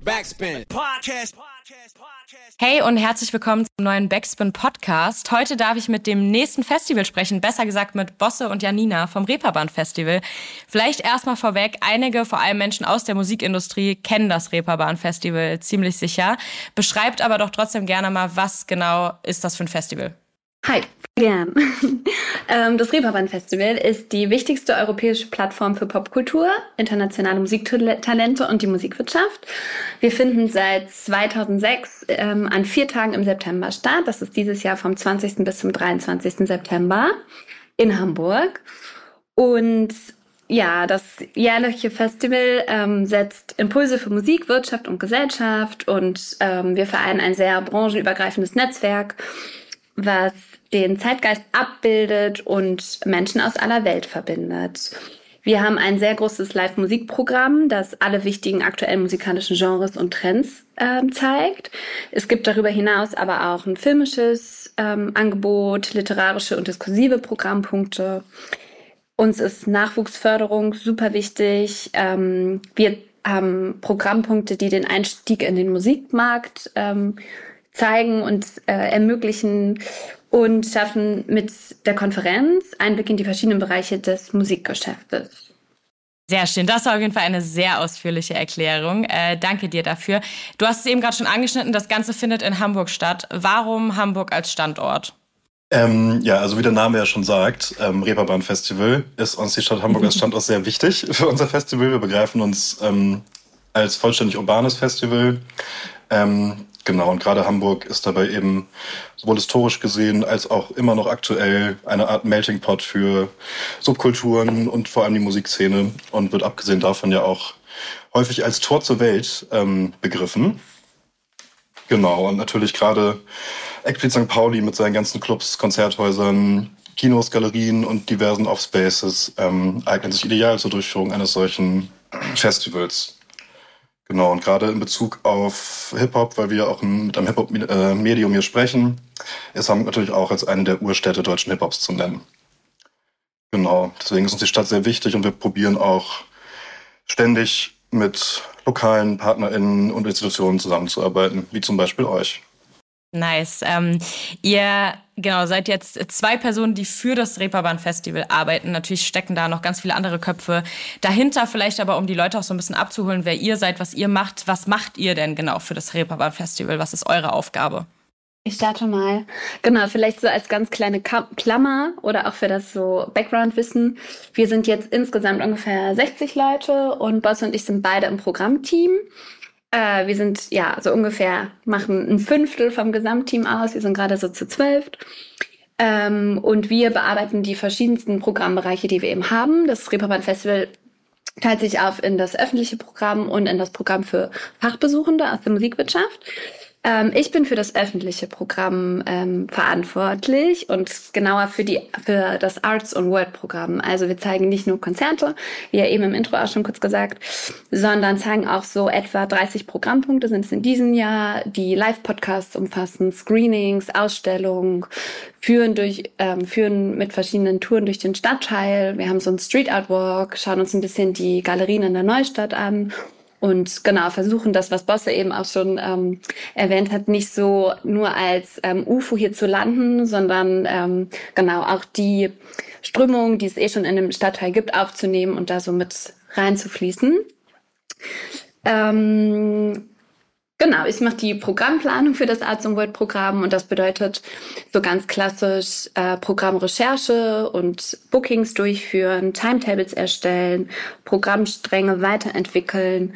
Backspin. Podcast. Hey und herzlich willkommen zum neuen Backspin Podcast. Heute darf ich mit dem nächsten Festival sprechen, besser gesagt mit Bosse und Janina vom Reeperbahn Festival. Vielleicht erstmal vorweg, einige, vor allem Menschen aus der Musikindustrie, kennen das Reeperbahn Festival ziemlich sicher. Beschreibt aber doch trotzdem gerne mal, was genau ist das für ein Festival? Hi, gern. Ähm, das Reeperbahn Festival ist die wichtigste europäische Plattform für Popkultur, internationale Musiktalente und die Musikwirtschaft. Wir finden seit 2006 ähm, an vier Tagen im September statt. Das ist dieses Jahr vom 20. bis zum 23. September in Hamburg. Und ja, das jährliche Festival ähm, setzt Impulse für Musik, Wirtschaft und Gesellschaft und ähm, wir vereinen ein sehr branchenübergreifendes Netzwerk, was den Zeitgeist abbildet und Menschen aus aller Welt verbindet. Wir haben ein sehr großes Live-Musikprogramm, das alle wichtigen aktuellen musikalischen Genres und Trends äh, zeigt. Es gibt darüber hinaus aber auch ein filmisches ähm, Angebot, literarische und diskursive Programmpunkte. Uns ist Nachwuchsförderung super wichtig. Ähm, wir haben Programmpunkte, die den Einstieg in den Musikmarkt ähm, zeigen und äh, ermöglichen und schaffen mit der Konferenz Einblick in die verschiedenen Bereiche des Musikgeschäftes. Sehr schön. Das war auf jeden Fall eine sehr ausführliche Erklärung. Äh, danke dir dafür. Du hast es eben gerade schon angeschnitten, das Ganze findet in Hamburg statt. Warum Hamburg als Standort? Ähm, ja, also wie der Name ja schon sagt, ähm, Reeperbahn Festival ist uns die Stadt Hamburg als Standort sehr wichtig für unser Festival. Wir begreifen uns ähm, als vollständig urbanes Festival. Ähm, Genau, und gerade Hamburg ist dabei eben sowohl historisch gesehen als auch immer noch aktuell eine Art Melting Pot für Subkulturen und vor allem die Musikszene und wird abgesehen davon ja auch häufig als Tor zur Welt ähm, begriffen. Genau, und natürlich gerade explizit St. Pauli mit seinen ganzen Clubs, Konzerthäusern, Kinos, Galerien und diversen Offspaces ähm, eignen sich ideal zur Durchführung eines solchen Festivals. Genau, und gerade in Bezug auf Hip-Hop, weil wir auch mit einem Hip-Hop-Medium hier sprechen, ist Hamburg natürlich auch als eine der Urstädte deutschen Hip-Hops zu nennen. Genau, deswegen ist uns die Stadt sehr wichtig und wir probieren auch ständig mit lokalen PartnerInnen und Institutionen zusammenzuarbeiten, wie zum Beispiel euch. Nice. Ähm, ihr genau seid jetzt zwei Personen, die für das Reeperbahn Festival arbeiten. Natürlich stecken da noch ganz viele andere Köpfe dahinter. Vielleicht aber, um die Leute auch so ein bisschen abzuholen, wer ihr seid, was ihr macht. Was macht ihr denn genau für das Reeperbahn Festival? Was ist eure Aufgabe? Ich starte mal. Genau, vielleicht so als ganz kleine Klammer oder auch für das so Background-Wissen. Wir sind jetzt insgesamt ungefähr 60 Leute und Boss und ich sind beide im Programmteam. Äh, wir sind ja so ungefähr, machen ein Fünftel vom Gesamtteam aus. Wir sind gerade so zu zwölf. Ähm, und wir bearbeiten die verschiedensten Programmbereiche, die wir eben haben. Das Reeperbahn Festival teilt sich auf in das öffentliche Programm und in das Programm für Fachbesuchende aus der Musikwirtschaft. Ähm, ich bin für das öffentliche Programm ähm, verantwortlich und genauer für die für das Arts on Word Programm. Also wir zeigen nicht nur Konzerte, wie ja eben im Intro auch schon kurz gesagt, sondern zeigen auch so etwa 30 Programmpunkte sind es in diesem Jahr, die Live-Podcasts umfassen, Screenings, Ausstellungen, führen durch ähm, führen mit verschiedenen Touren durch den Stadtteil. Wir haben so ein Street Art Walk, schauen uns ein bisschen die Galerien in der Neustadt an und genau, versuchen das, was Bosse eben auch schon ähm, erwähnt hat, nicht so nur als ähm, UFO hier zu landen, sondern ähm, genau auch die Strömung, die es eh schon in dem Stadtteil gibt, aufzunehmen und da so mit reinzufließen. Ähm, Genau, ich mache die Programmplanung für das Arts and World Programm und das bedeutet so ganz klassisch äh, Programmrecherche und Bookings durchführen, Timetables erstellen, Programmstränge weiterentwickeln,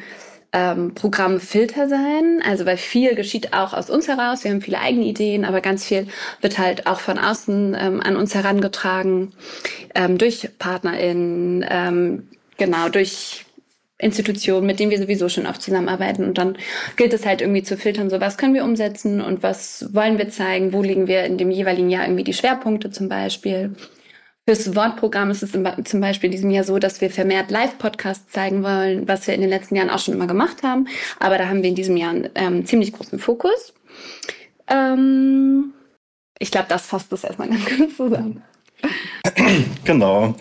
ähm, Programmfilter sein. Also weil viel geschieht auch aus uns heraus. Wir haben viele eigene Ideen, aber ganz viel wird halt auch von außen ähm, an uns herangetragen ähm, durch PartnerInnen, ähm, genau durch Institutionen, mit denen wir sowieso schon oft zusammenarbeiten. Und dann gilt es halt irgendwie zu filtern, so was können wir umsetzen und was wollen wir zeigen, wo liegen wir in dem jeweiligen Jahr irgendwie die Schwerpunkte zum Beispiel. Fürs Wortprogramm ist es zum Beispiel in diesem Jahr so, dass wir vermehrt Live-Podcasts zeigen wollen, was wir in den letzten Jahren auch schon immer gemacht haben. Aber da haben wir in diesem Jahr einen ähm, ziemlich großen Fokus. Ähm, ich glaube, das fasst das erstmal ganz gut zusammen. Genau.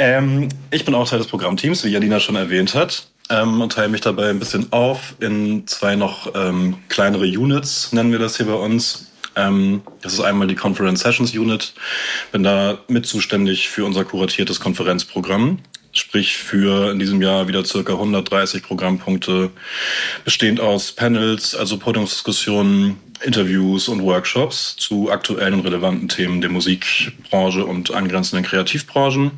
Ähm, ich bin auch Teil des Programmteams, wie Janina schon erwähnt hat. ähm, und teile mich dabei ein bisschen auf in zwei noch ähm, kleinere Units, nennen wir das hier bei uns. Ähm, das ist einmal die Conference Sessions Unit. Bin da mit zuständig für unser kuratiertes Konferenzprogramm. Sprich für in diesem Jahr wieder circa 130 Programmpunkte, bestehend aus Panels, also Podiumsdiskussionen, Interviews und Workshops zu aktuellen und relevanten Themen der Musikbranche und angrenzenden Kreativbranchen.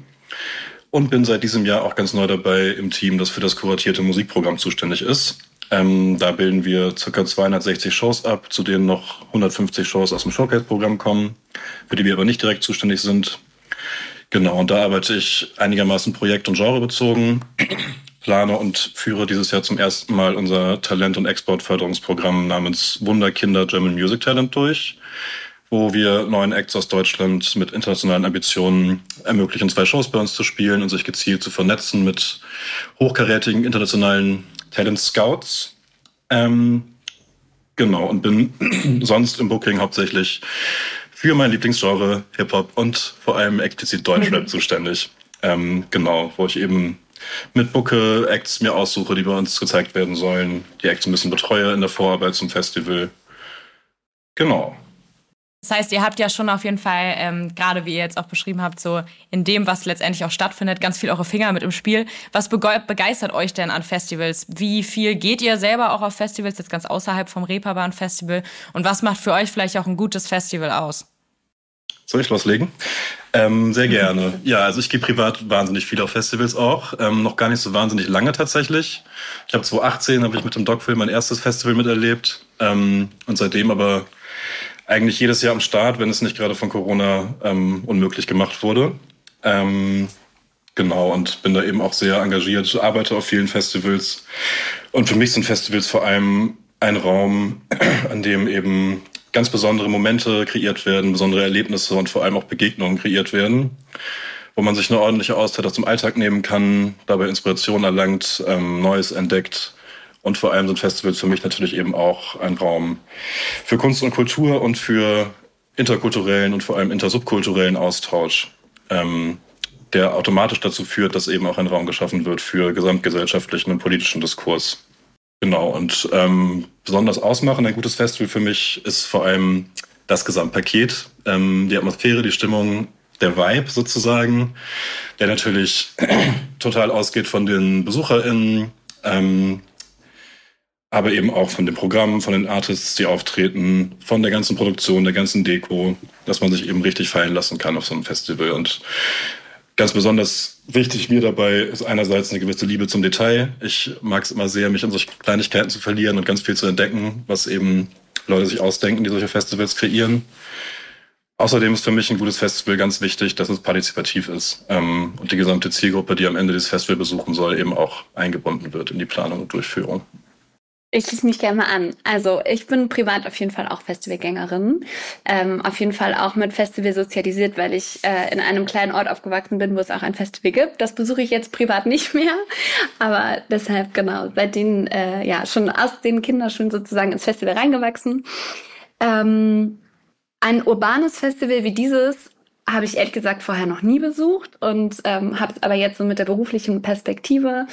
Und bin seit diesem Jahr auch ganz neu dabei im Team, das für das kuratierte Musikprogramm zuständig ist. Ähm, da bilden wir ca. 260 Shows ab, zu denen noch 150 Shows aus dem Showcase-Programm kommen, für die wir aber nicht direkt zuständig sind. Genau, und da arbeite ich einigermaßen projekt- und genrebezogen, plane und führe dieses Jahr zum ersten Mal unser Talent- und Exportförderungsprogramm namens Wunderkinder German Music Talent durch, wo wir neuen Acts aus Deutschland mit internationalen Ambitionen ermöglichen, zwei Shows bei uns zu spielen und sich gezielt zu vernetzen mit hochkarätigen internationalen Talent Scouts. Ähm, genau, und bin sonst im Booking hauptsächlich für mein Lieblingsgenre Hip-Hop und vor allem explizit Deutschrap mhm. zuständig. Ähm, genau, wo ich eben mit Booke Acts mir aussuche, die bei uns gezeigt werden sollen, die Acts ein bisschen betreue in der Vorarbeit zum Festival. Genau. Das heißt, ihr habt ja schon auf jeden Fall, ähm, gerade wie ihr jetzt auch beschrieben habt, so in dem, was letztendlich auch stattfindet, ganz viel eure Finger mit im Spiel. Was begeistert euch denn an Festivals? Wie viel geht ihr selber auch auf Festivals, jetzt ganz außerhalb vom Reeperbahn Festival? Und was macht für euch vielleicht auch ein gutes Festival aus? Soll ich loslegen? Ähm, sehr gerne. Ja, also ich gehe privat wahnsinnig viel auf Festivals auch. Ähm, noch gar nicht so wahnsinnig lange tatsächlich. Ich habe 2018 habe ich mit dem Dogfilm mein erstes Festival miterlebt ähm, und seitdem aber eigentlich jedes Jahr am Start, wenn es nicht gerade von Corona ähm, unmöglich gemacht wurde. Ähm, genau, und bin da eben auch sehr engagiert, arbeite auf vielen Festivals. Und für mich sind Festivals vor allem ein Raum, an dem eben ganz besondere Momente kreiert werden, besondere Erlebnisse und vor allem auch Begegnungen kreiert werden, wo man sich eine ordentliche Auszeit aus dem Alltag nehmen kann, dabei Inspiration erlangt, ähm, Neues entdeckt. Und vor allem sind Festivals für mich natürlich eben auch ein Raum für Kunst und Kultur und für interkulturellen und vor allem intersubkulturellen Austausch, ähm, der automatisch dazu führt, dass eben auch ein Raum geschaffen wird für gesamtgesellschaftlichen und politischen Diskurs. Genau, und ähm, besonders ausmachen ein gutes Festival für mich ist vor allem das Gesamtpaket, ähm, die Atmosphäre, die Stimmung, der Vibe sozusagen, der natürlich total ausgeht von den BesucherInnen, ähm, aber eben auch von dem Programm, von den Artists, die auftreten, von der ganzen Produktion, der ganzen Deko, dass man sich eben richtig fallen lassen kann auf so einem Festival. Und Ganz besonders wichtig mir dabei ist einerseits eine gewisse Liebe zum Detail. Ich mag es immer sehr, mich in solche Kleinigkeiten zu verlieren und ganz viel zu entdecken, was eben Leute sich ausdenken, die solche Festivals kreieren. Außerdem ist für mich ein gutes Festival ganz wichtig, dass es partizipativ ist ähm, und die gesamte Zielgruppe, die am Ende dieses Festival besuchen soll, eben auch eingebunden wird in die Planung und Durchführung. Ich schließe mich gerne mal an. Also ich bin privat auf jeden Fall auch Festivalgängerin. Ähm, auf jeden Fall auch mit Festival sozialisiert, weil ich äh, in einem kleinen Ort aufgewachsen bin, wo es auch ein Festival gibt. Das besuche ich jetzt privat nicht mehr. Aber deshalb, genau, seitdem, äh, ja, schon aus den Kinderschuhen sozusagen ins Festival reingewachsen. Ähm, ein urbanes Festival wie dieses habe ich ehrlich gesagt vorher noch nie besucht und ähm, habe es aber jetzt so mit der beruflichen Perspektive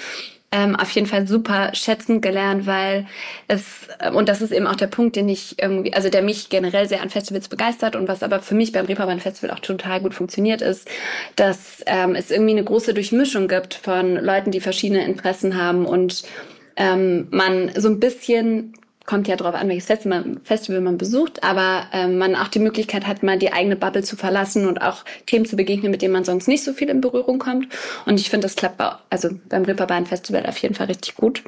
ähm, auf jeden Fall super schätzen gelernt, weil es, äh, und das ist eben auch der Punkt, den ich irgendwie, also der mich generell sehr an Festivals begeistert und was aber für mich beim Reeperbahn Festival auch total gut funktioniert ist, dass ähm, es irgendwie eine große Durchmischung gibt von Leuten, die verschiedene Interessen haben und ähm, man so ein bisschen kommt ja darauf an, welches Festival man besucht, aber ähm, man auch die Möglichkeit hat, mal die eigene Bubble zu verlassen und auch Themen zu begegnen, mit denen man sonst nicht so viel in Berührung kommt. Und ich finde, das klappt bei, also beim Ripperbahn Festival auf jeden Fall richtig gut.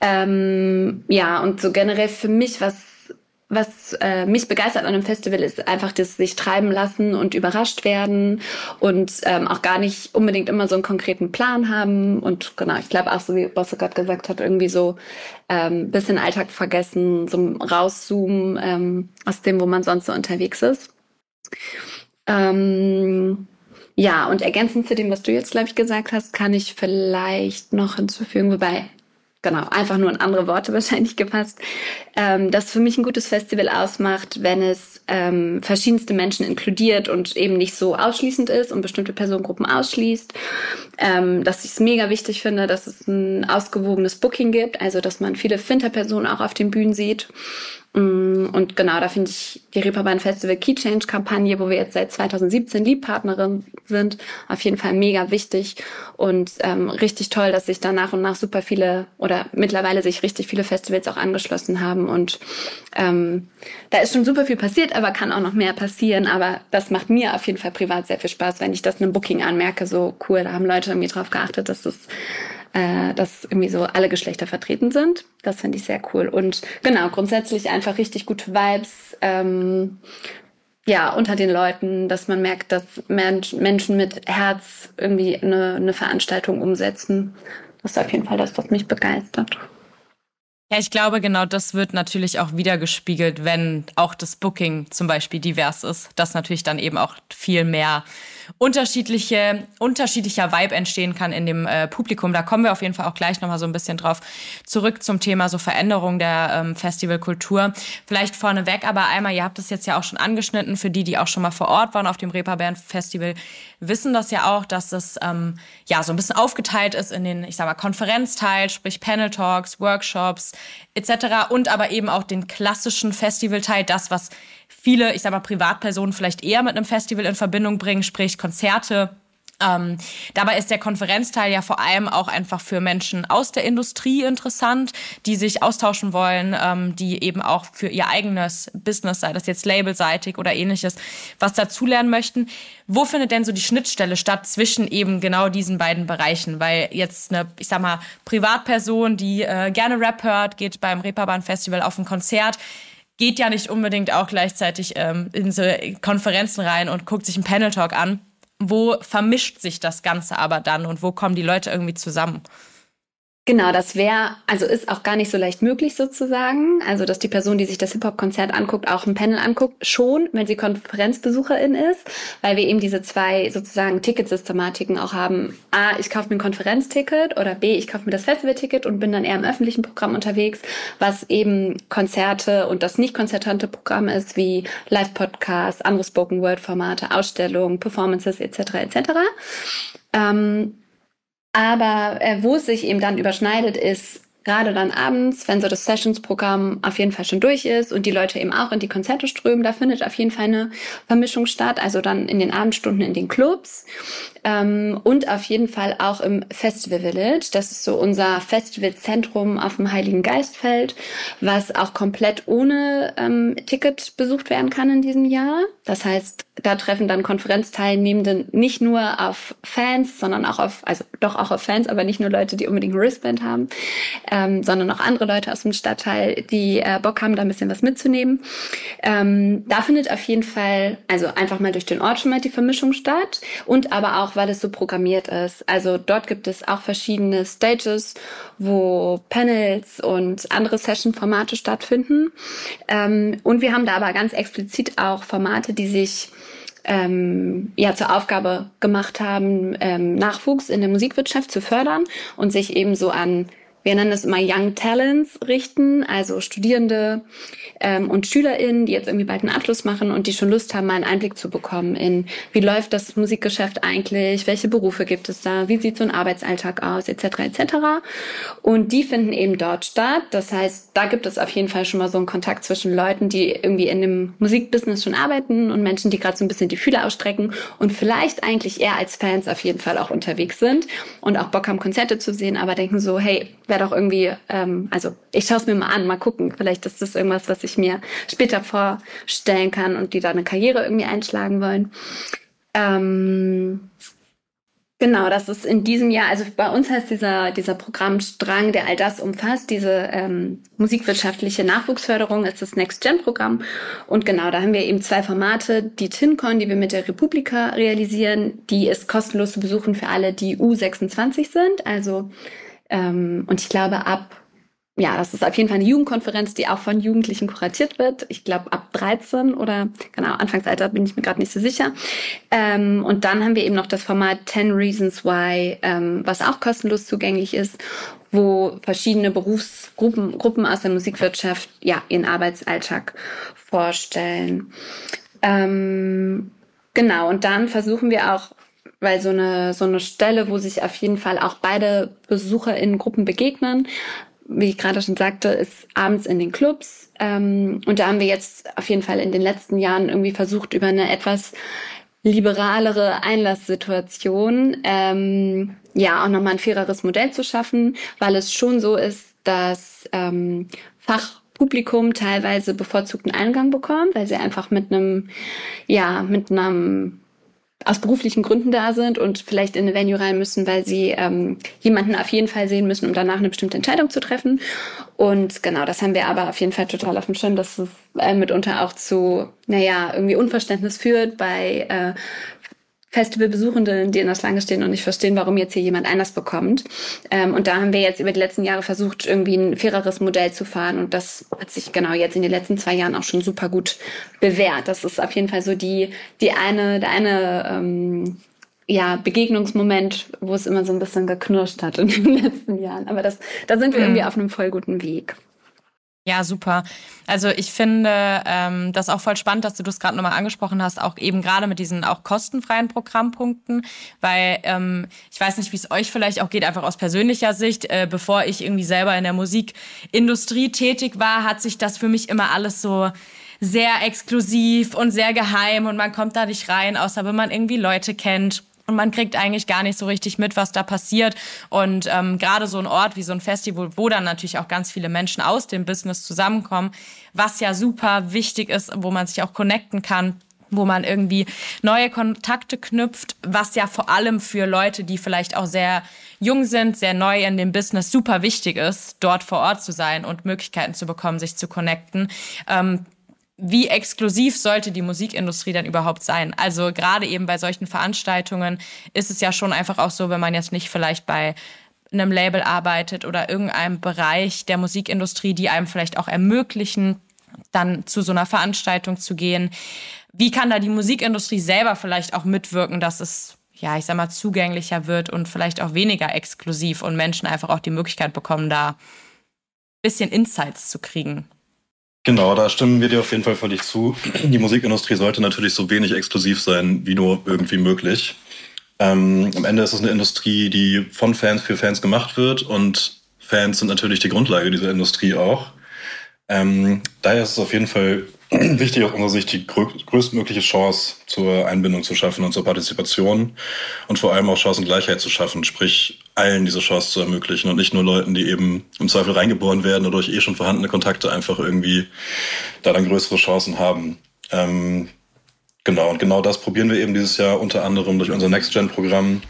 Ähm, ja, und so generell für mich, was was äh, mich begeistert an einem Festival ist einfach das sich treiben lassen und überrascht werden und ähm, auch gar nicht unbedingt immer so einen konkreten Plan haben und genau, ich glaube auch so wie Bosse gerade gesagt hat, irgendwie so ähm, bisschen Alltag vergessen, so rauszoomen ähm, aus dem, wo man sonst so unterwegs ist. Ähm, ja, und ergänzend zu dem, was du jetzt, glaube ich, gesagt hast, kann ich vielleicht noch hinzufügen, wobei genau, einfach nur in andere Worte wahrscheinlich gefasst, ähm, das für mich ein gutes Festival ausmacht, wenn es ähm, verschiedenste Menschen inkludiert und eben nicht so ausschließend ist und bestimmte Personengruppen ausschließt. Ähm, dass ich es mega wichtig finde, dass es ein ausgewogenes Booking gibt, also dass man viele Finterpersonen auch auf den Bühnen sieht und genau, da finde ich die Reeperbahn Festival Key Change Kampagne, wo wir jetzt seit 2017 Liebpartnerin sind, auf jeden Fall mega wichtig und ähm, richtig toll, dass sich da nach und nach super viele oder mittlerweile sich richtig viele Festivals auch angeschlossen haben und ähm, da ist schon super viel passiert, aber kann auch noch mehr passieren. Aber das macht mir auf jeden Fall privat sehr viel Spaß, wenn ich das in einem Booking anmerke. So cool, da haben Leute irgendwie drauf geachtet, dass das äh, dass irgendwie so alle Geschlechter vertreten sind. Das finde ich sehr cool. Und genau, grundsätzlich einfach richtig gute Vibes. Ähm, ja, unter den Leuten, dass man merkt, dass Menschen mit Herz irgendwie eine, eine Veranstaltung umsetzen. Das ist auf jeden Fall das, was mich begeistert. Ja, ich glaube, genau das wird natürlich auch wieder gespiegelt, wenn auch das Booking zum Beispiel divers ist, dass natürlich dann eben auch viel mehr unterschiedliche, unterschiedlicher Vibe entstehen kann in dem äh, Publikum. Da kommen wir auf jeden Fall auch gleich nochmal so ein bisschen drauf zurück zum Thema so Veränderung der ähm, Festivalkultur. Vielleicht vorneweg aber einmal, ihr habt es jetzt ja auch schon angeschnitten, für die, die auch schon mal vor Ort waren auf dem Reeperbahn Festival, wissen das ja auch, dass es ähm, ja so ein bisschen aufgeteilt ist in den, ich sag mal, Konferenzteil, sprich Panel Talks, Workshops etc. und aber eben auch den klassischen Festivalteil, das, was viele, ich sag mal, Privatpersonen vielleicht eher mit einem Festival in Verbindung bringen, sprich Konzerte, ähm, dabei ist der Konferenzteil ja vor allem auch einfach für Menschen aus der Industrie interessant, die sich austauschen wollen, ähm, die eben auch für ihr eigenes Business, sei das jetzt labelseitig oder ähnliches, was dazulernen möchten. Wo findet denn so die Schnittstelle statt zwischen eben genau diesen beiden Bereichen? Weil jetzt eine, ich sag mal, Privatperson, die äh, gerne Rap hört, geht beim Reeperbahn Festival auf ein Konzert, geht ja nicht unbedingt auch gleichzeitig ähm, in so Konferenzen rein und guckt sich einen Panel Talk an wo vermischt sich das Ganze aber dann und wo kommen die Leute irgendwie zusammen? Genau, das wäre, also ist auch gar nicht so leicht möglich sozusagen. Also, dass die Person, die sich das Hip-Hop-Konzert anguckt, auch ein Panel anguckt, schon, wenn sie Konferenzbesucherin ist, weil wir eben diese zwei sozusagen Ticketsystematiken auch haben. A, ich kaufe mir ein Konferenzticket oder B, ich kaufe mir das Festivalticket und bin dann eher im öffentlichen Programm unterwegs, was eben Konzerte und das nicht konzertante Programm ist, wie Live-Podcasts, andere Spoken-Word-Formate, Ausstellungen, Performances etc. etc. Ähm, aber äh, wo es sich eben dann überschneidet, ist gerade dann abends, wenn so das Sessions-Programm auf jeden Fall schon durch ist und die Leute eben auch in die Konzerte strömen, da findet auf jeden Fall eine Vermischung statt. Also dann in den Abendstunden in den Clubs ähm, und auf jeden Fall auch im Festival Village. Das ist so unser Festivalzentrum auf dem Heiligen Geistfeld, was auch komplett ohne ähm, Ticket besucht werden kann in diesem Jahr. Das heißt, da treffen dann Konferenzteilnehmende nicht nur auf Fans, sondern auch auf, also doch auch auf Fans, aber nicht nur Leute, die unbedingt ein Wristband haben, ähm, sondern auch andere Leute aus dem Stadtteil, die äh, Bock haben, da ein bisschen was mitzunehmen. Ähm, da findet auf jeden Fall, also einfach mal durch den Ort schon mal die Vermischung statt und aber auch, weil es so programmiert ist. Also dort gibt es auch verschiedene Stages, wo Panels und andere Session-Formate stattfinden. Ähm, und wir haben da aber ganz explizit auch Formate, die sich ähm, ja zur Aufgabe gemacht haben, ähm, Nachwuchs in der Musikwirtschaft zu fördern und sich eben so an wir nennen es immer Young Talents richten, also Studierende ähm, und SchülerInnen, die jetzt irgendwie bald einen Abschluss machen und die schon Lust haben, mal einen Einblick zu bekommen in, wie läuft das Musikgeschäft eigentlich, welche Berufe gibt es da, wie sieht so ein Arbeitsalltag aus, etc. etc. Und die finden eben dort statt. Das heißt, da gibt es auf jeden Fall schon mal so einen Kontakt zwischen Leuten, die irgendwie in dem Musikbusiness schon arbeiten und Menschen, die gerade so ein bisschen die Fühler ausstrecken und vielleicht eigentlich eher als Fans auf jeden Fall auch unterwegs sind und auch Bock haben, Konzerte zu sehen, aber denken so, hey, wer wäre doch irgendwie, ähm, also ich schaue es mir mal an, mal gucken. Vielleicht ist das irgendwas, was ich mir später vorstellen kann und die da eine Karriere irgendwie einschlagen wollen. Ähm, Genau, das ist in diesem Jahr, also bei uns heißt dieser, dieser Programmstrang, der all das umfasst, diese ähm, musikwirtschaftliche Nachwuchsförderung, ist das Next-Gen-Programm. Und genau, da haben wir eben zwei Formate, die TinCon, die wir mit der Republika realisieren, die ist kostenlos zu besuchen für alle, die U26 sind, also ähm, und ich glaube, ab ja, das ist auf jeden Fall eine Jugendkonferenz, die auch von Jugendlichen kuratiert wird. Ich glaube ab 13 oder genau, Anfangsalter bin ich mir gerade nicht so sicher. Ähm, und dann haben wir eben noch das Format 10 Reasons Why, ähm, was auch kostenlos zugänglich ist, wo verschiedene Berufsgruppen Gruppen aus der Musikwirtschaft ja ihren Arbeitsalltag vorstellen. Ähm, genau, und dann versuchen wir auch weil so eine, so eine Stelle, wo sich auf jeden Fall auch beide Besucher in Gruppen begegnen, wie ich gerade schon sagte, ist abends in den Clubs. Ähm, und da haben wir jetzt auf jeden Fall in den letzten Jahren irgendwie versucht, über eine etwas liberalere Einlasssituation ähm, ja auch nochmal ein faireres Modell zu schaffen, weil es schon so ist, dass ähm, Fachpublikum teilweise bevorzugten Eingang bekommt, weil sie einfach mit einem, ja, mit einem aus beruflichen Gründen da sind und vielleicht in eine Venue rein müssen, weil sie ähm, jemanden auf jeden Fall sehen müssen, um danach eine bestimmte Entscheidung zu treffen. Und genau, das haben wir aber auf jeden Fall total auf dem Schirm, dass es äh, mitunter auch zu, naja, irgendwie Unverständnis führt bei äh, Festivalbesuchende, die in der Schlange stehen und nicht verstehen, warum jetzt hier jemand anders bekommt. Ähm, und da haben wir jetzt über die letzten Jahre versucht, irgendwie ein faireres Modell zu fahren. Und das hat sich genau jetzt in den letzten zwei Jahren auch schon super gut bewährt. Das ist auf jeden Fall so die, die eine, der eine, ähm, ja, Begegnungsmoment, wo es immer so ein bisschen geknirscht hat in den letzten Jahren. Aber das, da sind wir mhm. irgendwie auf einem voll guten Weg. Ja, super. Also ich finde ähm, das auch voll spannend, dass du das gerade nochmal angesprochen hast, auch eben gerade mit diesen auch kostenfreien Programmpunkten, weil ähm, ich weiß nicht, wie es euch vielleicht auch geht, einfach aus persönlicher Sicht. Äh, bevor ich irgendwie selber in der Musikindustrie tätig war, hat sich das für mich immer alles so sehr exklusiv und sehr geheim und man kommt da nicht rein, außer wenn man irgendwie Leute kennt und man kriegt eigentlich gar nicht so richtig mit, was da passiert. Und ähm, gerade so ein Ort wie so ein Festival, wo dann natürlich auch ganz viele Menschen aus dem Business zusammenkommen, was ja super wichtig ist, wo man sich auch connecten kann wo man irgendwie neue Kontakte knüpft, was ja vor allem für Leute, die vielleicht auch sehr jung sind, sehr neu in dem Business, super wichtig ist, dort vor Ort zu sein und Möglichkeiten zu bekommen, sich zu connecten. Ähm, wie exklusiv sollte die Musikindustrie dann überhaupt sein? Also gerade eben bei solchen Veranstaltungen ist es ja schon einfach auch so, wenn man jetzt nicht vielleicht bei einem Label arbeitet oder irgendeinem Bereich der Musikindustrie, die einem vielleicht auch ermöglichen, dann zu so einer Veranstaltung zu gehen. Wie kann da die Musikindustrie selber vielleicht auch mitwirken, dass es, ja, ich sag mal, zugänglicher wird und vielleicht auch weniger exklusiv und Menschen einfach auch die Möglichkeit bekommen, da bisschen Insights zu kriegen? Genau, da stimmen wir dir auf jeden Fall völlig zu. Die Musikindustrie sollte natürlich so wenig exklusiv sein, wie nur irgendwie möglich. Ähm, am Ende ist es eine Industrie, die von Fans für Fans gemacht wird und Fans sind natürlich die Grundlage dieser Industrie auch. Ähm, daher ist es auf jeden Fall wichtig, aus unserer Sicht die größtmögliche Chance zur Einbindung zu schaffen und zur Partizipation und vor allem auch Chancengleichheit zu schaffen, sprich allen diese Chance zu ermöglichen und nicht nur Leuten, die eben im Zweifel reingeboren werden oder durch eh schon vorhandene Kontakte einfach irgendwie da dann größere Chancen haben. Ähm, genau, und genau das probieren wir eben dieses Jahr unter anderem durch unser Next-Gen-Programm,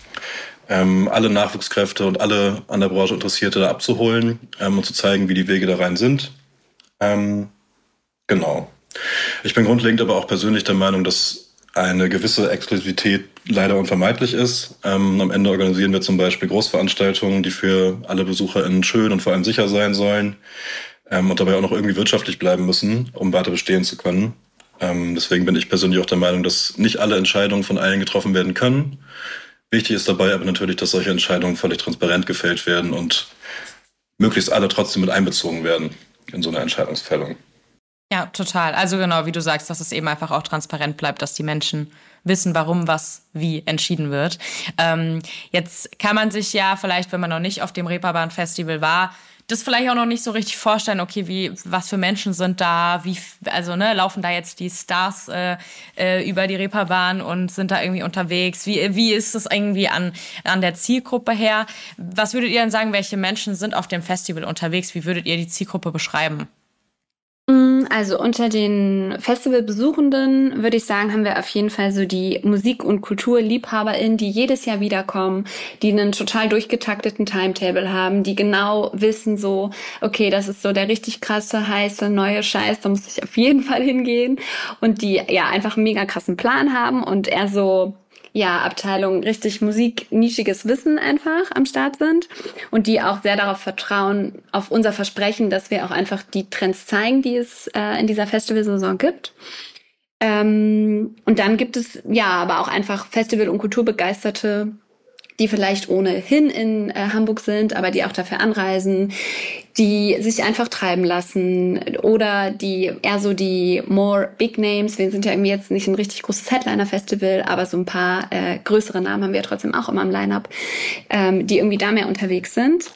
ähm, alle Nachwuchskräfte und alle an der Branche Interessierte da abzuholen ähm, und zu zeigen, wie die Wege da rein sind. Ähm, genau. Ich bin grundlegend aber auch persönlich der Meinung, dass eine gewisse Exklusivität leider unvermeidlich ist. Ähm, am Ende organisieren wir zum Beispiel Großveranstaltungen, die für alle BesucherInnen schön und vor allem sicher sein sollen ähm, und dabei auch noch irgendwie wirtschaftlich bleiben müssen, um weiter bestehen zu können. Ähm, deswegen bin ich persönlich auch der Meinung, dass nicht alle Entscheidungen von allen getroffen werden können. Wichtig ist dabei aber natürlich, dass solche Entscheidungen völlig transparent gefällt werden und möglichst alle trotzdem mit einbezogen werden in so eine Entscheidungsfällung. Ja, total. Also genau, wie du sagst, dass es eben einfach auch transparent bleibt, dass die Menschen wissen, warum was wie entschieden wird. Ähm, jetzt kann man sich ja vielleicht, wenn man noch nicht auf dem Reeperbahn Festival war, das vielleicht auch noch nicht so richtig vorstellen, okay, wie, was für Menschen sind da, wie, also, ne, laufen da jetzt die Stars äh, äh, über die Reeperbahn und sind da irgendwie unterwegs? Wie, wie ist es irgendwie an, an der Zielgruppe her? Was würdet ihr denn sagen, welche Menschen sind auf dem Festival unterwegs? Wie würdet ihr die Zielgruppe beschreiben? Also unter den Festivalbesuchenden würde ich sagen, haben wir auf jeden Fall so die Musik- und KulturliebhaberInnen, die jedes Jahr wiederkommen, die einen total durchgetakteten Timetable haben, die genau wissen so, okay, das ist so der richtig krasse, heiße, neue Scheiß, da muss ich auf jeden Fall hingehen und die ja einfach einen mega krassen Plan haben und eher so ja, Abteilung richtig musiknischiges Wissen einfach am Start sind und die auch sehr darauf vertrauen, auf unser Versprechen, dass wir auch einfach die Trends zeigen, die es äh, in dieser Festivalsaison gibt. Ähm, und dann gibt es ja aber auch einfach Festival- und Kulturbegeisterte, die vielleicht ohnehin in äh, Hamburg sind, aber die auch dafür anreisen, die sich einfach treiben lassen oder die eher so die more big names. Wir sind ja irgendwie jetzt nicht ein richtig großes Headliner-Festival, aber so ein paar äh, größere Namen haben wir ja trotzdem auch immer im Line-up, ähm, die irgendwie da mehr unterwegs sind.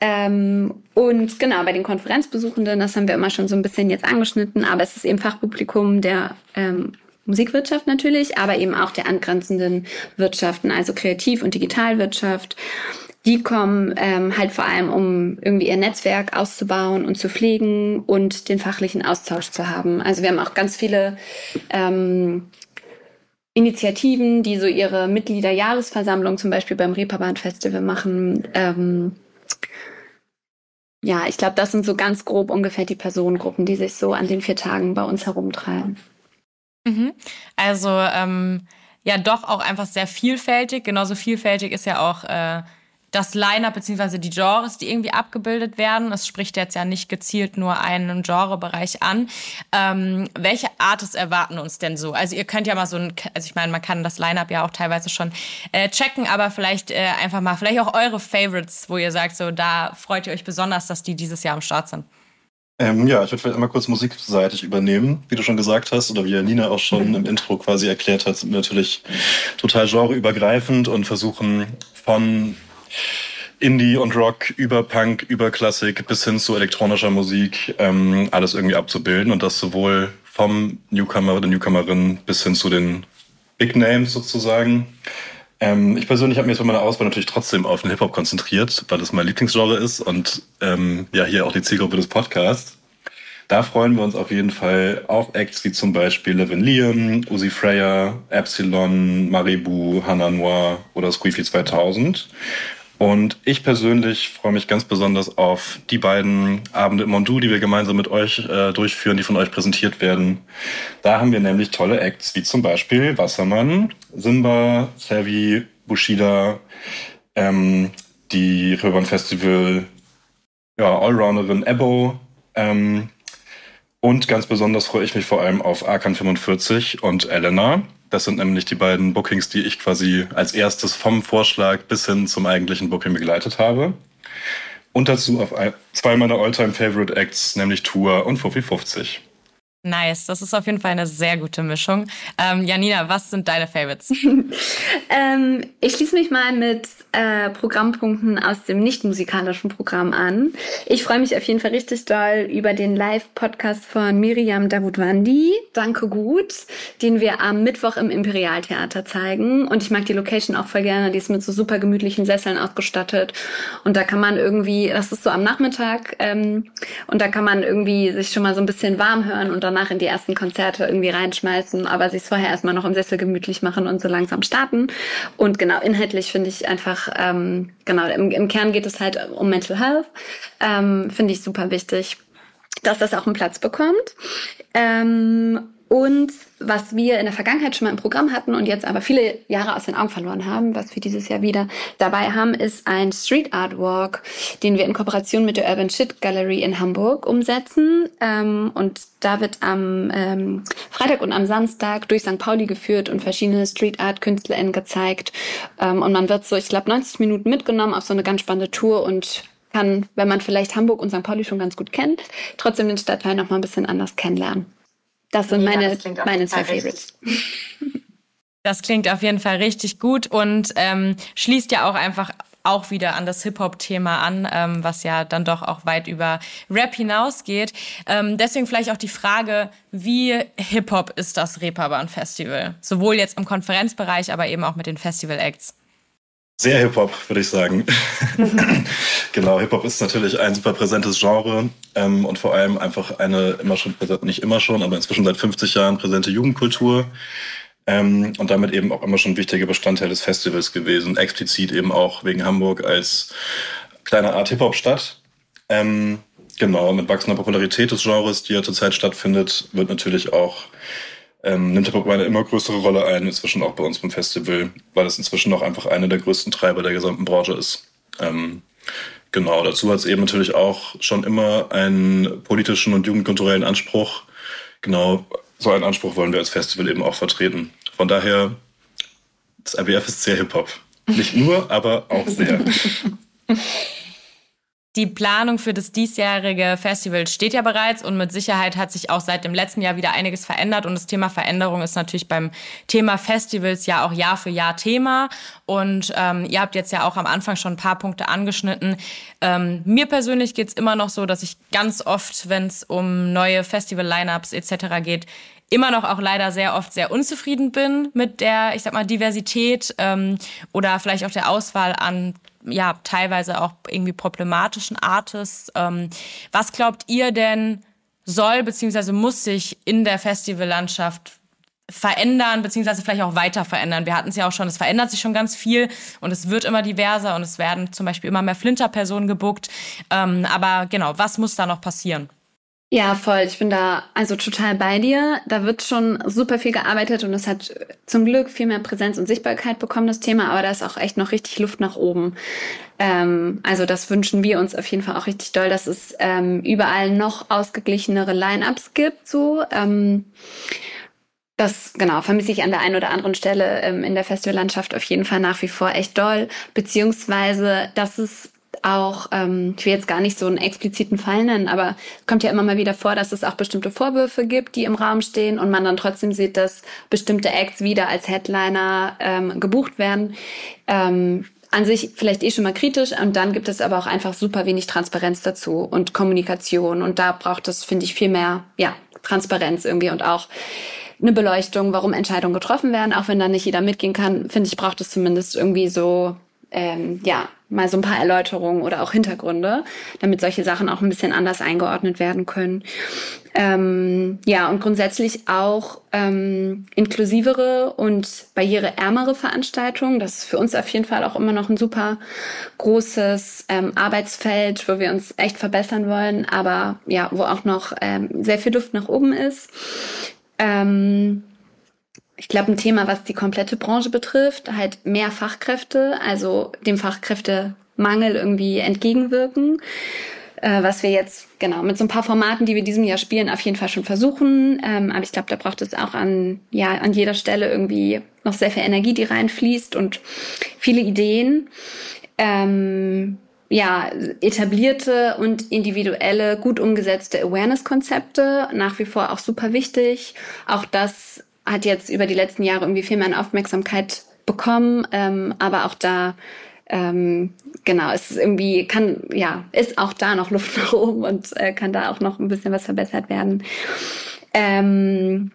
Ähm, und genau, bei den Konferenzbesuchenden, das haben wir immer schon so ein bisschen jetzt angeschnitten, aber es ist eben Fachpublikum der ähm, Musikwirtschaft natürlich, aber eben auch der angrenzenden Wirtschaften, also Kreativ- und Digitalwirtschaft. Die kommen ähm, halt vor allem, um irgendwie ihr Netzwerk auszubauen und zu pflegen und den fachlichen Austausch zu haben. Also wir haben auch ganz viele ähm, Initiativen, die so ihre Mitgliederjahresversammlung zum Beispiel beim Reeperbahn Festival machen. Ähm, ja, ich glaube, das sind so ganz grob ungefähr die Personengruppen, die sich so an den vier Tagen bei uns herumtreiben. Mhm. Also ähm, ja, doch auch einfach sehr vielfältig. Genauso vielfältig ist ja auch äh, das Line-up beziehungsweise die Genres, die irgendwie abgebildet werden. Es spricht jetzt ja nicht gezielt nur einen Genrebereich an. Ähm, welche Artists erwarten uns denn so? Also ihr könnt ja mal so ein, also ich meine, man kann das Line-up ja auch teilweise schon äh, checken, aber vielleicht äh, einfach mal, vielleicht auch eure Favorites, wo ihr sagt, so da freut ihr euch besonders, dass die dieses Jahr am Start sind. Ähm, ja, ich würde vielleicht einmal kurz musikseitig übernehmen, wie du schon gesagt hast, oder wie Nina auch schon mhm. im Intro quasi erklärt hat, sind natürlich total genreübergreifend und versuchen von Indie und Rock über Punk, über Klassik bis hin zu elektronischer Musik ähm, alles irgendwie abzubilden und das sowohl vom Newcomer oder Newcomerin bis hin zu den Big Names sozusagen. Ähm, ich persönlich habe mich jetzt bei meiner Auswahl natürlich trotzdem auf den Hip-Hop konzentriert, weil das mein Lieblingsgenre ist und ähm, ja hier auch die Zielgruppe des Podcasts. Da freuen wir uns auf jeden Fall auf Acts wie zum Beispiel Levin Liam, Uzi Freya, Epsilon, Maribu, Hannah Noir oder Squeefy 2000. Und ich persönlich freue mich ganz besonders auf die beiden Abende im Mondu, die wir gemeinsam mit euch äh, durchführen, die von euch präsentiert werden. Da haben wir nämlich tolle Acts, wie zum Beispiel Wassermann, Simba, Savvy, Bushida, ähm, die Röbern Festival ja, Allrounderin Ebo, ähm, und ganz besonders freue ich mich vor allem auf Arkan 45 und Elena. Das sind nämlich die beiden Bookings, die ich quasi als erstes vom Vorschlag bis hin zum eigentlichen Booking begleitet habe. Und dazu auf zwei meiner Alltime favorite Acts, nämlich Tour und Fuffi 50. Nice, das ist auf jeden Fall eine sehr gute Mischung. Ähm, Janina, was sind deine Favorites? ähm, ich schließe mich mal mit äh, Programmpunkten aus dem nicht musikalischen Programm an. Ich freue mich auf jeden Fall richtig doll über den Live-Podcast von Miriam Davutwandi, Danke gut, den wir am Mittwoch im Imperialtheater zeigen. Und ich mag die Location auch voll gerne. Die ist mit so super gemütlichen Sesseln ausgestattet. Und da kann man irgendwie, das ist so am Nachmittag, ähm, und da kann man irgendwie sich schon mal so ein bisschen warm hören und dann in die ersten Konzerte irgendwie reinschmeißen, aber sich vorher erstmal noch im Sessel gemütlich machen und so langsam starten. Und genau, inhaltlich finde ich einfach, ähm, genau, im, im, Kern geht es halt um Mental Health. Ähm, finde ich super wichtig, dass das auch einen Platz bekommt. Ähm, und was wir in der Vergangenheit schon mal im Programm hatten und jetzt aber viele Jahre aus den Augen verloren haben, was wir dieses Jahr wieder dabei haben, ist ein Street Art Walk, den wir in Kooperation mit der Urban Shit Gallery in Hamburg umsetzen. Ähm, und da wird am ähm, Freitag und am Samstag durch St. Pauli geführt und verschiedene Street Art KünstlerInnen gezeigt. Ähm, und man wird so, ich glaube, 90 Minuten mitgenommen auf so eine ganz spannende Tour und kann, wenn man vielleicht Hamburg und St. Pauli schon ganz gut kennt, trotzdem den Stadtteil noch mal ein bisschen anders kennenlernen. Das sind meine, das meine zwei Favorites. Das klingt auf jeden Fall richtig gut und ähm, schließt ja auch einfach auch wieder an das Hip-Hop-Thema an, ähm, was ja dann doch auch weit über Rap hinausgeht. Ähm, deswegen vielleicht auch die Frage, wie Hip-Hop ist das Reeperbahn-Festival? Sowohl jetzt im Konferenzbereich, aber eben auch mit den Festival-Acts. Sehr Hip-Hop, würde ich sagen. genau, Hip-Hop ist natürlich ein super präsentes Genre ähm, und vor allem einfach eine immer schon präsent, nicht immer schon, aber inzwischen seit 50 Jahren präsente Jugendkultur ähm, und damit eben auch immer schon wichtiger Bestandteil des Festivals gewesen. Explizit eben auch wegen Hamburg als kleine Art Hip-Hop-Stadt. Ähm, genau, mit wachsender Popularität des Genres, die ja zurzeit stattfindet, wird natürlich auch ähm, nimmt Hip-Hop eine immer größere Rolle ein, inzwischen auch bei uns beim Festival, weil es inzwischen noch einfach einer der größten Treiber der gesamten Branche ist. Ähm, genau, dazu hat es eben natürlich auch schon immer einen politischen und jugendkulturellen Anspruch. Genau, so einen Anspruch wollen wir als Festival eben auch vertreten. Von daher, das IBF ist sehr Hip-Hop. Nicht nur, aber auch sehr. Die Planung für das diesjährige Festival steht ja bereits und mit Sicherheit hat sich auch seit dem letzten Jahr wieder einiges verändert. Und das Thema Veränderung ist natürlich beim Thema Festivals ja auch Jahr für Jahr Thema. Und ähm, ihr habt jetzt ja auch am Anfang schon ein paar Punkte angeschnitten. Ähm, mir persönlich geht's immer noch so, dass ich ganz oft, wenn es um neue Festival-Lineups etc. geht, immer noch auch leider sehr oft sehr unzufrieden bin mit der, ich sag mal, Diversität ähm, oder vielleicht auch der Auswahl an ja teilweise auch irgendwie problematischen Artists. Ähm, was glaubt ihr denn soll beziehungsweise muss sich in der Festivallandschaft verändern, beziehungsweise vielleicht auch weiter verändern. Wir hatten es ja auch schon, es verändert sich schon ganz viel und es wird immer diverser und es werden zum Beispiel immer mehr Flinterpersonen gebuckt. Ähm, aber genau, was muss da noch passieren? Ja, voll. Ich bin da also total bei dir. Da wird schon super viel gearbeitet und es hat zum Glück viel mehr Präsenz und Sichtbarkeit bekommen, das Thema, aber da ist auch echt noch richtig Luft nach oben. Ähm, also das wünschen wir uns auf jeden Fall auch richtig doll, dass es ähm, überall noch ausgeglichenere Line-Ups gibt, so. Ähm, das genau vermisse ich an der einen oder anderen Stelle ähm, in der Festivallandschaft auf jeden Fall nach wie vor echt doll, beziehungsweise dass es auch, ähm, ich will jetzt gar nicht so einen expliziten Fall nennen, aber kommt ja immer mal wieder vor, dass es auch bestimmte Vorwürfe gibt, die im Raum stehen und man dann trotzdem sieht, dass bestimmte Acts wieder als Headliner ähm, gebucht werden. Ähm, an sich vielleicht eh schon mal kritisch und dann gibt es aber auch einfach super wenig Transparenz dazu und Kommunikation und da braucht es, finde ich, viel mehr, ja, Transparenz irgendwie und auch eine Beleuchtung, warum Entscheidungen getroffen werden, auch wenn da nicht jeder mitgehen kann, finde ich, braucht es zumindest irgendwie so ähm, ja, mal so ein paar Erläuterungen oder auch Hintergründe, damit solche Sachen auch ein bisschen anders eingeordnet werden können. Ähm, ja, und grundsätzlich auch ähm, inklusivere und barriereärmere Veranstaltungen. Das ist für uns auf jeden Fall auch immer noch ein super großes ähm, Arbeitsfeld, wo wir uns echt verbessern wollen, aber ja, wo auch noch ähm, sehr viel Luft nach oben ist. Ähm, ich glaube, ein Thema, was die komplette Branche betrifft, halt mehr Fachkräfte, also dem Fachkräftemangel irgendwie entgegenwirken. Äh, was wir jetzt genau mit so ein paar Formaten, die wir diesem Jahr spielen, auf jeden Fall schon versuchen. Ähm, aber ich glaube, da braucht es auch an, ja, an jeder Stelle irgendwie noch sehr viel Energie, die reinfließt und viele Ideen. Ähm, ja, etablierte und individuelle, gut umgesetzte Awareness-Konzepte, nach wie vor auch super wichtig. Auch das hat jetzt über die letzten Jahre irgendwie viel mehr Aufmerksamkeit bekommen, ähm, aber auch da ähm, genau, es ist irgendwie kann ja ist auch da noch Luft nach oben und äh, kann da auch noch ein bisschen was verbessert werden. Ähm,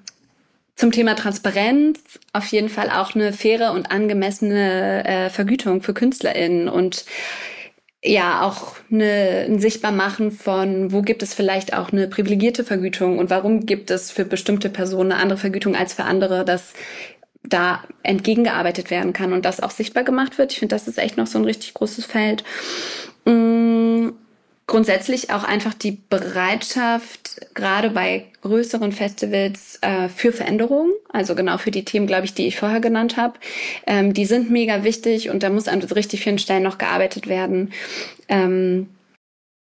zum Thema Transparenz auf jeden Fall auch eine faire und angemessene äh, Vergütung für KünstlerInnen und ja auch eine, ein Sichtbarmachen von, wo gibt es vielleicht auch eine privilegierte Vergütung und warum gibt es für bestimmte Personen eine andere Vergütung als für andere, dass da entgegengearbeitet werden kann und das auch sichtbar gemacht wird. Ich finde, das ist echt noch so ein richtig großes Feld. Mm, grundsätzlich auch einfach die Bereitschaft, gerade bei größeren Festivals, äh, für Veränderungen, also genau für die Themen, glaube ich, die ich vorher genannt habe, ähm, die sind mega wichtig und da muss an richtig vielen Stellen noch gearbeitet werden. Ähm,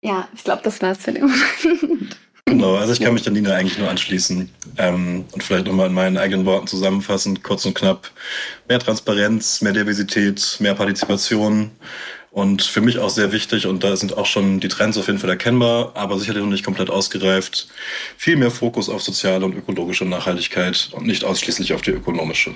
ja, ich glaube, das war es für den Moment. Genau, also ich kann mich an Nina eigentlich nur anschließen ähm, und vielleicht nochmal in meinen eigenen Worten zusammenfassen, kurz und knapp. Mehr Transparenz, mehr Diversität, mehr Partizipation, und für mich auch sehr wichtig, und da sind auch schon die Trends auf jeden Fall erkennbar, aber sicherlich noch nicht komplett ausgereift, viel mehr Fokus auf soziale und ökologische Nachhaltigkeit und nicht ausschließlich auf die ökonomische.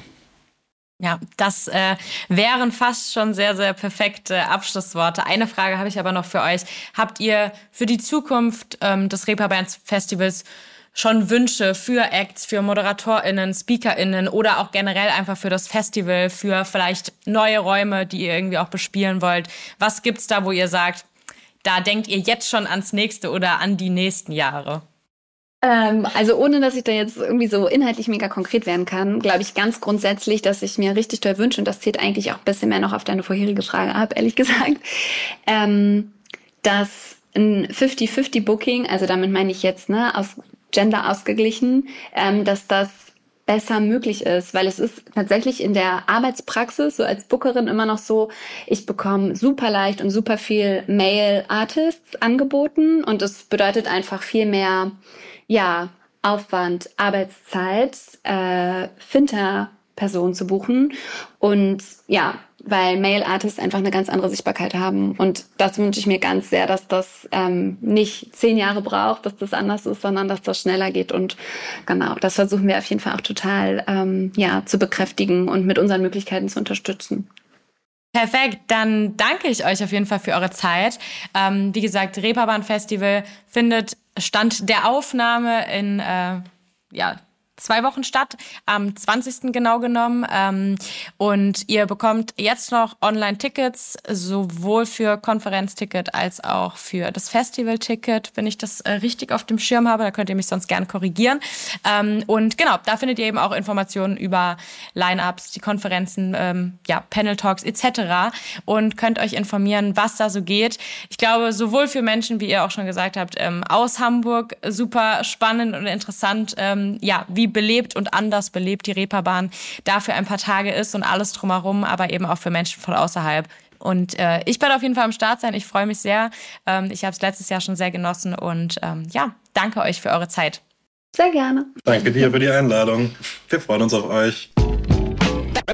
Ja, das äh, wären fast schon sehr, sehr perfekte Abschlussworte. Eine Frage habe ich aber noch für euch. Habt ihr für die Zukunft ähm, des Reeperbahn Festivals schon Wünsche für Acts, für ModeratorInnen, SpeakerInnen oder auch generell einfach für das Festival, für vielleicht neue Räume, die ihr irgendwie auch bespielen wollt? Was gibt's da, wo ihr sagt, da denkt ihr jetzt schon ans nächste oder an die nächsten Jahre? Ähm, also ohne, dass ich da jetzt irgendwie so inhaltlich mega konkret werden kann, glaube ich ganz grundsätzlich, dass ich mir richtig toll wünsche, und das zählt eigentlich auch ein bisschen mehr noch auf deine vorherige Frage ab, ehrlich gesagt, ähm, dass ein 50-50 Booking, also damit meine ich jetzt, ne, aus Gender ausgeglichen, ähm, dass das besser möglich ist, weil es ist tatsächlich in der Arbeitspraxis so als Bookerin immer noch so, ich bekomme super leicht und super viel Male Artists angeboten und es bedeutet einfach viel mehr, ja, Aufwand, Arbeitszeit, äh, Finter Person zu buchen. Und ja, weil Male Artists einfach eine ganz andere Sichtbarkeit haben. Und das wünsche ich mir ganz sehr, dass das ähm, nicht zehn Jahre braucht, bis das anders ist, sondern dass das schneller geht. Und genau, das versuchen wir auf jeden Fall auch total ähm, ja, zu bekräftigen und mit unseren Möglichkeiten zu unterstützen. Perfekt, dann danke ich euch auf jeden Fall für eure Zeit. Ähm, wie gesagt, Reeperbahn Festival findet Stand der Aufnahme in äh, ja, zwei Wochen statt, am 20. genau genommen. Ähm, und ihr bekommt jetzt noch Online-Tickets, sowohl für Konferenzticket als auch für das Festival-Ticket, wenn ich das äh, richtig auf dem Schirm habe. Da könnt ihr mich sonst gerne korrigieren. Ähm, und genau, da findet ihr eben auch Informationen über Line-Ups, die Konferenzen, ähm, ja, Panel-Talks etc. und könnt euch informieren, was da so geht. Ich glaube, sowohl für Menschen, wie ihr auch schon gesagt habt, ähm, aus Hamburg super spannend und interessant, ähm, ja, wie belebt und anders belebt die Reeperbahn da für ein paar Tage ist und alles drumherum, aber eben auch für Menschen von außerhalb. Und äh, ich werde auf jeden Fall am Start sein. Ich freue mich sehr. Ähm, ich habe es letztes Jahr schon sehr genossen und ähm, ja, danke euch für eure Zeit. Sehr gerne. Danke dir für die Einladung. Wir freuen uns auf euch.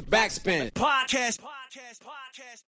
Backspin. Podcast. Podcast. Podcast.